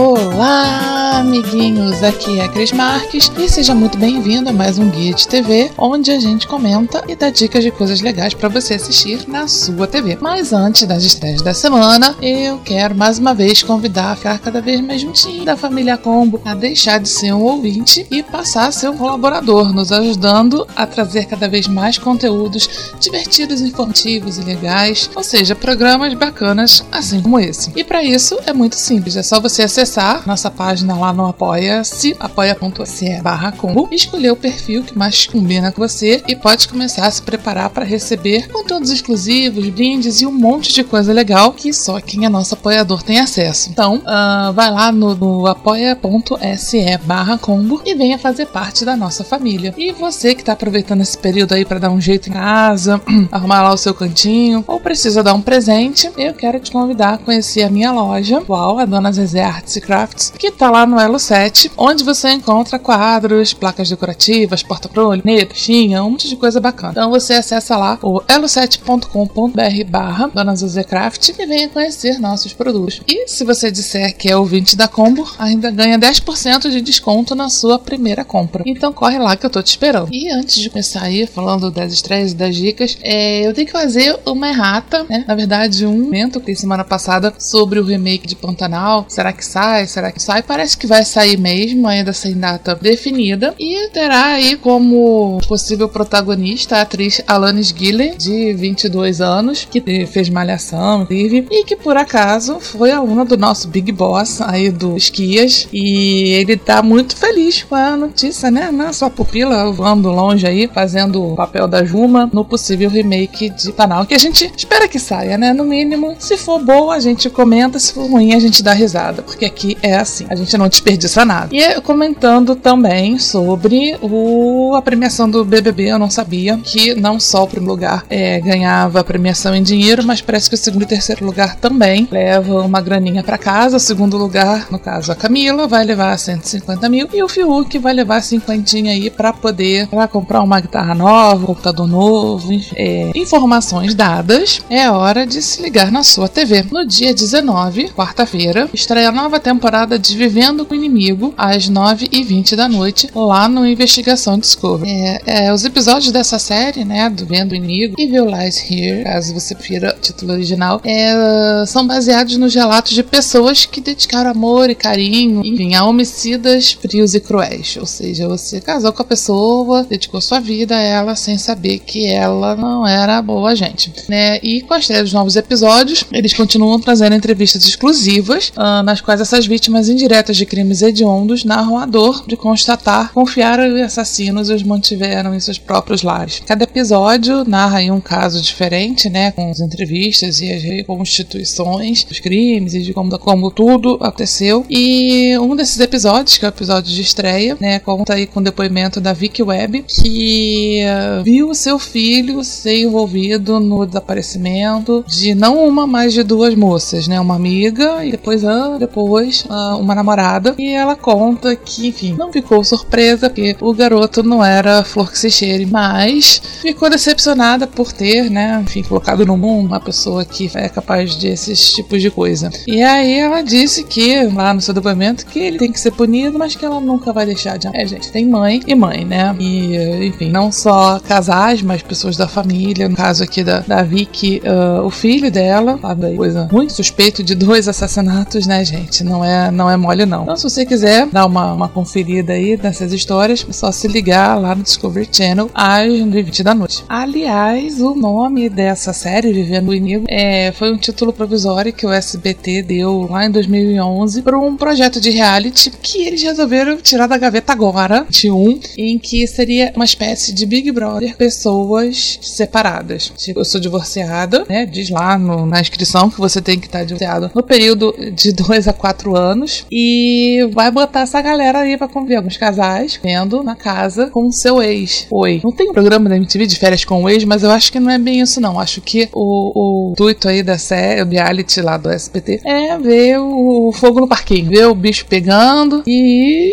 Olá, amiguinhos! Aqui é a Cris Marques e seja muito bem-vindo a mais um Guia de TV, onde a gente comenta e dá dicas de coisas legais para você assistir na sua TV. Mas antes das estreias da semana, eu quero mais uma vez convidar a ficar cada vez mais juntinho da família Combo, a deixar de ser um ouvinte e passar a ser um colaborador, nos ajudando a trazer cada vez mais conteúdos divertidos, informativos e legais, ou seja, programas bacanas assim como esse. E para isso é muito simples, é só você acessar acessar nossa página lá no Apoia-se, apoia.se barra combo, escolher o perfil que mais combina com você e pode começar a se preparar para receber conteúdos exclusivos, brindes e um monte de coisa legal que só quem é nosso apoiador tem acesso. Então, uh, vai lá no, no apoia.se barra combo e venha fazer parte da nossa família. E você que está aproveitando esse período aí para dar um jeito em casa, arrumar lá o seu cantinho, ou precisa dar um presente, eu quero te convidar a conhecer a minha loja atual, a Dona Zezé Artes Crafts, que tá lá no Elo 7, onde você encontra quadros, placas decorativas, porta-prolho, caixinha, um monte de coisa bacana. Então você acessa lá o elo7.com.br barra Dona Zezé Craft e venha conhecer nossos produtos. E se você disser que é ouvinte da Combo, ainda ganha 10% de desconto na sua primeira compra. Então corre lá que eu tô te esperando. E antes de começar aí, falando das estreias e das dicas, é, eu tenho que fazer uma errata, né? Na verdade, um momento que semana passada sobre o remake de Pantanal. Será que sai? Sai? Será que sai? Parece que vai sair mesmo, ainda sem data definida. E terá aí como possível protagonista a atriz Alanis Gillen, de 22 anos, que fez Malhação, inclusive, e que por acaso foi aluna do nosso Big Boss aí do Esquias. E ele tá muito feliz com a notícia, né? Na sua pupila voando longe aí, fazendo o papel da Juma no possível remake de Panal, que a gente espera que saia, né? No mínimo, se for boa, a gente comenta, se for ruim, a gente dá risada, porque aqui é assim, a gente não desperdiça nada. E comentando também sobre o, a premiação do BBB, eu não sabia que não só o primeiro lugar é, ganhava a premiação em dinheiro, mas parece que o segundo e terceiro lugar também leva uma graninha para casa. O segundo lugar, no caso a Camila, vai levar 150 mil e o Fiuk vai levar 50 aí para poder pra comprar uma guitarra nova, um computador novo, é, informações dadas. É hora de se ligar na sua TV. No dia 19, quarta-feira, estreia a nova temporada de Vivendo com o Inimigo, às 9h20 da noite, lá no Investigação Discovery. É, é, os episódios dessa série, né, do Vendo o Inimigo, Evil Lies Here, caso você prefira o título original, é, são baseados nos relatos de pessoas que dedicaram amor e carinho, enfim, a homicidas frios e cruéis. Ou seja, você casou com a pessoa, dedicou sua vida a ela sem saber que ela não era boa gente. Né? E com a estreia dos novos episódios, eles continuam trazendo entrevistas exclusivas, uh, nas quais essas vítimas indiretas de crimes hediondos narram a dor de constatar confiaram os assassinos e os mantiveram em seus próprios lares. Cada episódio narra um caso diferente, né, com as entrevistas e as reconstituições dos crimes e de como, como tudo aconteceu. E um desses episódios, que é o episódio de estreia, né, conta aí com o depoimento da Vicky Webb, que uh, viu seu filho ser envolvido no desaparecimento de não uma, mas de duas moças, né, uma amiga e depois, uh, depois uh, uma namorada e ela conta que, enfim, não ficou surpresa porque o garoto não era flor que se cheire, mas ficou decepcionada por ter, né, enfim, colocado no mundo uma pessoa que é capaz desses tipos de coisa. E aí ela disse que, lá no seu depoimento, que ele tem que ser punido, mas que ela nunca vai deixar de. É, gente, tem mãe e mãe, né? E, enfim, não só casais, mas pessoas da família. No caso aqui da, da Vicky, uh, o filho dela, sabe? Coisa muito suspeito de dois assassinatos, né, gente? Não é, não é mole, não. Então, se você quiser dar uma, uma conferida aí nessas histórias, é só se ligar lá no Discovery Channel às 20 da noite. Aliás, o nome dessa série, Vivendo o Inimigo, é, foi um título provisório que o SBT deu lá em 2011 para um projeto de reality que eles resolveram tirar da gaveta agora, de um, em que seria uma espécie de Big Brother, pessoas separadas. Tipo, eu sou divorciada, né? Diz lá no, na inscrição que você tem que estar divorciado no período de 2 a 4 anos e vai botar essa galera aí pra conviver. Alguns casais vendo na casa com o seu ex. Oi. Não tem um programa da MTV de férias com o ex, mas eu acho que não é bem isso, não. Acho que o, o intuito aí da série, o reality lá do SBT, é ver o fogo no parquinho, ver o bicho pegando e.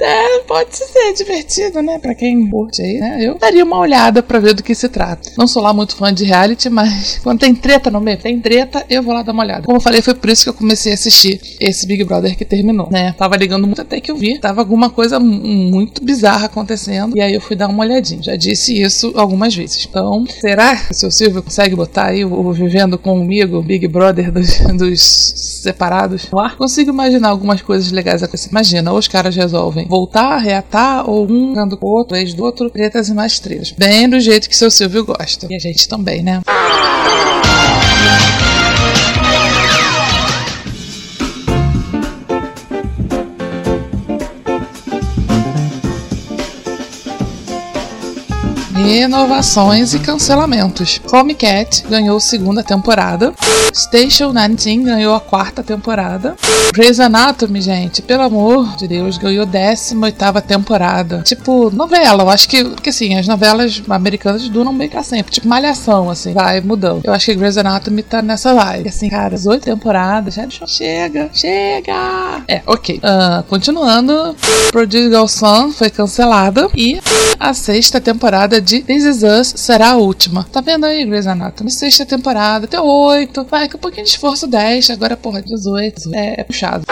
É, pode ser divertido, né? Pra quem curte aí, né? Eu daria uma olhada pra ver do que se trata. Não sou lá muito fã de reality, mas quando tem treta no meio, tem treta, eu vou lá dar uma olhada. Como eu falei, foi por isso que eu comecei a assistir esse Big Brother que terminou, né? Tava ligando muito até que eu vi, tava alguma coisa muito bizarra acontecendo, e aí eu fui dar uma olhadinha. Já disse isso algumas vezes. Então, será que o seu Silvio consegue botar aí o, Vivendo Comigo, Big Brother dos, dos separados no ar? Consigo imaginar algumas coisas legais acontecer. Imagina, ou os caras resolvem voltar, reatar, ou um dando o outro, ex do outro, tretas e mais tretas. Bem do jeito que seu Silvio gosta. E a gente também, né? Renovações e cancelamentos. Home Cat ganhou segunda temporada. Station 19 ganhou a quarta temporada. Grey's Anatomy, gente, pelo amor de Deus, ganhou 18 temporada. Tipo, novela. Eu acho que, que assim, as novelas americanas duram bem pra sempre. Tipo, malhação, assim, vai mudando. Eu acho que Grey's Anatomy tá nessa vibe. Assim, cara, 18 temporadas, já chega, chega. É, ok. Uh, continuando, Prodigal Son foi cancelada e a sexta temporada de This Is Us será a última. Tá vendo aí, Grey's Anatomy? Sexta temporada, até oito. Vai, com um pouquinho de esforço, 10. Agora, porra, 18. É, é puxado.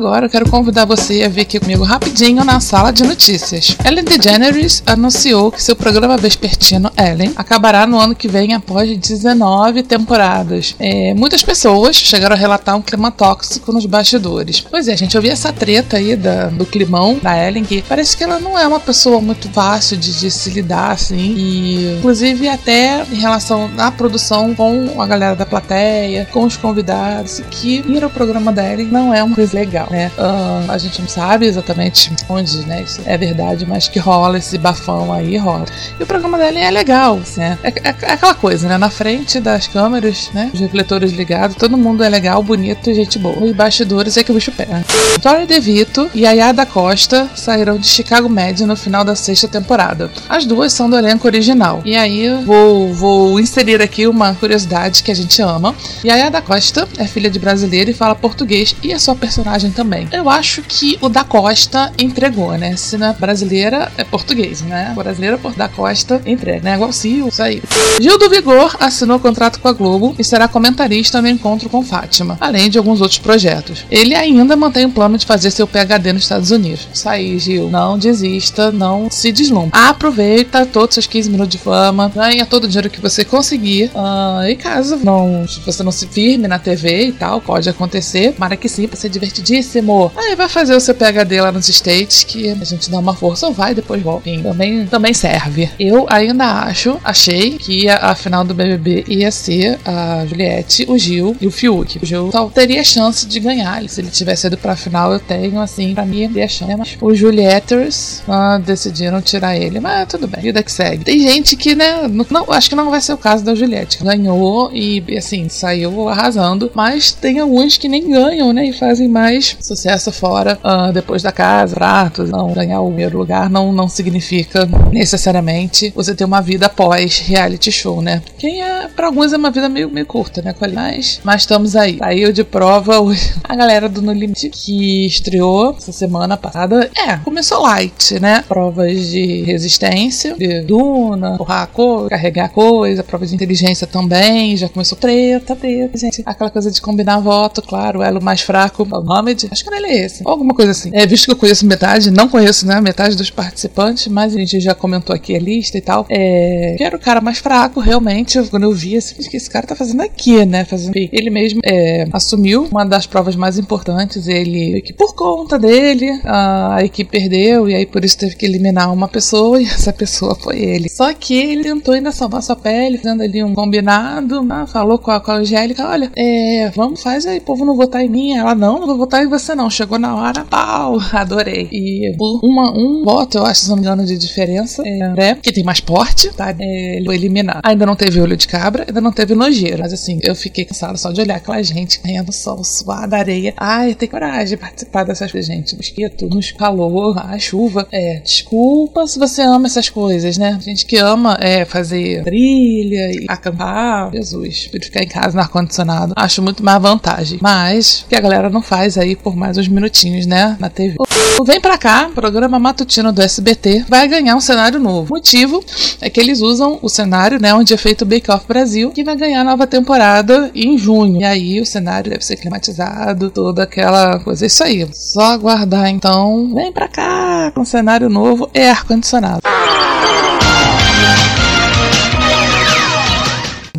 Agora eu quero convidar você a vir aqui comigo rapidinho na sala de notícias. Ellen DeGeneres anunciou que seu programa vespertino Ellen acabará no ano que vem após 19 temporadas. É, muitas pessoas chegaram a relatar um clima tóxico nos bastidores. Pois é, gente, eu vi essa treta aí da, do climão da Ellen, que parece que ela não é uma pessoa muito fácil de, de se lidar, assim. E, inclusive, até em relação à produção com a galera da plateia, com os convidados, que ir ao programa da Ellen não é uma coisa legal legal, né? Uh, a gente não sabe exatamente onde, né? Isso é verdade, mas que rola esse bafão aí, rola. E o programa dela é legal, assim, é, é, é, aquela coisa, né? Na frente das câmeras, né? Os refletores ligados, todo mundo é legal, bonito e gente boa. Os bastidores é que o bicho pega. Tori DeVito e a da Costa saíram de Chicago Med no final da sexta temporada. As duas são do elenco original. E aí vou, vou inserir aqui uma curiosidade que a gente ama. E a da Costa é filha de brasileiro e fala português e a sua personagem personagem também. Eu acho que o da Costa entregou, né? Se não é brasileira, é português, né? Brasileira por da Costa entrega, né? Igual Sil, isso aí. Gil do Vigor assinou contrato com a Globo e será comentarista no encontro com Fátima, além de alguns outros projetos. Ele ainda mantém o plano de fazer seu PhD nos Estados Unidos. Isso aí, Gil. Não desista, não se deslumbre. Aproveita todos os seus 15 minutos de fama, ganha todo o dinheiro que você conseguir. Uh, e caso não, você não se firme na TV e tal, pode acontecer. Para que sim, pra ser divertidinho divertidíssimo. Aí vai fazer o seu PHD lá nos States, que a gente dá uma força ou vai depois volta. Também, também serve. Eu ainda acho, achei que a, a final do BBB ia ser a Juliette, o Gil e o Fiuk. O Gil só teria chance de ganhar. Se ele tivesse ido pra final, eu tenho, assim, pra mim, teria chance. Mas os Julietters ah, decidiram tirar ele. Mas tudo bem, vida que segue. Tem gente que, né, não, acho que não vai ser o caso da Juliette. Ganhou e, assim, saiu arrasando. Mas tem alguns que nem ganham, né, e fazem mais sucesso fora, uh, depois da casa, pratos, não ganhar o primeiro lugar, não, não significa necessariamente você ter uma vida após reality show, né? Quem é, pra alguns é uma vida meio, meio curta, né? Mas, mas estamos aí. Saiu de prova hoje a galera do No Limite que estreou essa semana passada. É, começou light, né? Provas de resistência, de duna, empurrar coisa, carregar coisa, prova de inteligência também. Já começou treta, treta, gente. Aquela coisa de combinar voto, claro, o elo mais fraco, o nome Acho que ele é esse. Ou alguma coisa assim. É, visto que eu conheço metade, não conheço, né? Metade dos participantes, mas a gente já comentou aqui a lista e tal. É. Que era o cara mais fraco, realmente. Quando eu vi, assim, que esse cara tá fazendo aqui, né? Fazendo. Ele mesmo é, assumiu uma das provas mais importantes. Ele. Que por conta dele, a equipe perdeu, e aí por isso teve que eliminar uma pessoa, e essa pessoa foi ele. Só que ele tentou ainda salvar sua pele, fazendo ali um combinado, né? falou com a, com a Angélica: olha, é, vamos, faz aí, povo não votar em mim. Ela, não, não vou votar em você não. Chegou na hora, pau, adorei. E uma, um voto, eu acho, se não me engano, de diferença, é, né? que tem mais porte, tá? É, ele foi. Ainda não teve olho de cabra, ainda não teve nojeiro. Mas assim, eu fiquei cansada só de olhar aquela gente ganhando sol, suada, areia. Ai, tem coragem de participar dessas coisas, gente. Mosquito, nos calor, a chuva. É, desculpa se você ama essas coisas, né? Gente que ama é fazer trilha e acampar. Jesus, prefiro ficar em casa no ar-condicionado. Acho muito mais vantagem. Mas que a galera não faz aí por mais uns minutinhos, né? Na TV. O Vem Pra Cá, programa matutino do SBT, vai ganhar um cenário novo. O motivo é que eles usam o cenário, né, onde é feito o Bake Off Brasil, que vai ganhar nova temporada em junho. E aí o cenário deve ser climatizado, toda aquela coisa. Isso aí. Só aguardar então. Vem pra cá com cenário novo e ar-condicionado.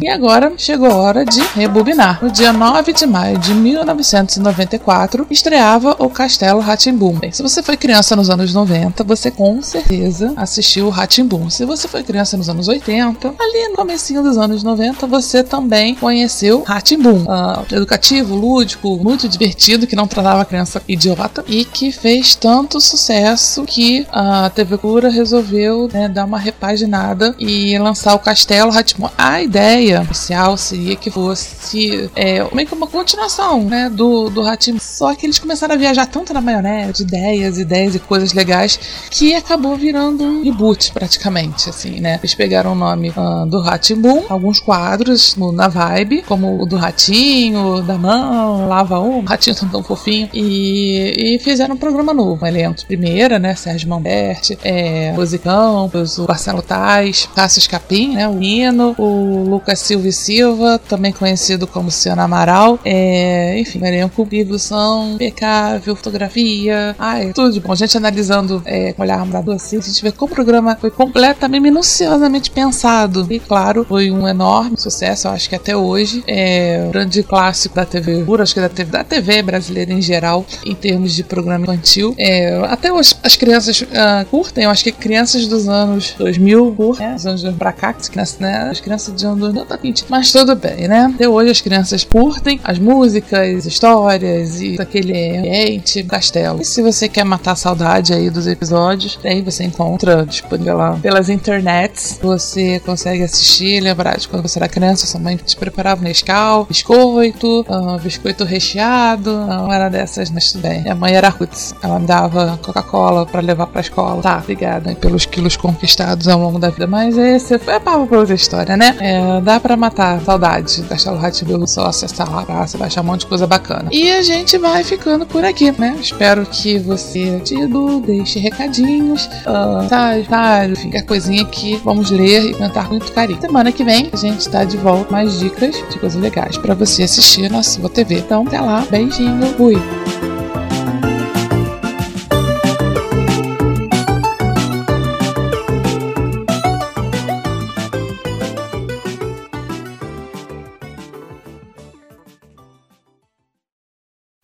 E agora chegou a hora de rebobinar. No dia 9 de maio de 1994, estreava o Castelo Ratimbum. Se você foi criança nos anos 90, você com certeza assistiu o Ratimbum. Se você foi criança nos anos 80, ali no comecinho dos anos 90, você também conheceu Ratimbum. Uh, educativo, lúdico, muito divertido, que não tratava a criança idiota e que fez tanto sucesso que a TV Cura resolveu né, dar uma repaginada e lançar o Castelo Ratimbum. A ideia ideia inicial seria que fosse é, meio que uma continuação, né, do, do Ratim. Só que eles começaram a viajar tanto na maionese, de ideias, ideias e coisas legais, que acabou virando um reboot praticamente, assim, né. Eles pegaram o nome uh, do Ratimbum, alguns quadros no, na vibe, como o do Ratinho, da Mão, Lava Um, Ratinho tão, tão fofinho, e, e fizeram um programa novo, um elenco primeira, né, Sérgio Mamberti, é, Rosicão, o Marcelo Tais, Cássio Escapim, né, o Nino, o Lucas Silva e Silva, também conhecido como Luciano Amaral. É, enfim, elenco são impecável, fotografia, ai, tudo de bom. A gente analisando é, com olhar amador assim, a gente vê como o programa foi completamente, minuciosamente pensado. E claro, foi um enorme sucesso, eu acho que até hoje. É um grande clássico da TV pura, acho que da TV, da TV brasileira em geral, em termos de programa infantil. É, até hoje as crianças uh, curtem, eu acho que crianças dos anos 2000 curtem, né, dos anos pra cá, né, as crianças de anos exatamente. Mas tudo bem, né? Até hoje as crianças curtem as músicas, histórias e aquele ambiente, castelo. E se você quer matar a saudade aí dos episódios, aí você encontra disponível lá pelas internets. Você consegue assistir, lembrar de quando você era criança, sua mãe te preparava Nescau, biscoito, uh, biscoito recheado, não era dessas, mas tudo bem. Minha mãe era roots, ela me dava Coca-Cola para levar pra escola. Tá, obrigada pelos quilos conquistados ao longo da vida, mas esse é papo pra outra história, né? É, dá para matar saudade. Castelo Ratimbu, só acessar lá, você vai achar um monte de coisa bacana. E a gente vai ficando por aqui, né? Espero que você tido, deixe recadinhos, uh, tá, a coisinha que vamos ler e cantar com muito carinho. Semana que vem a gente tá de volta mais dicas de coisas legais para você assistir na sua TV. Então, até lá, beijinho, fui!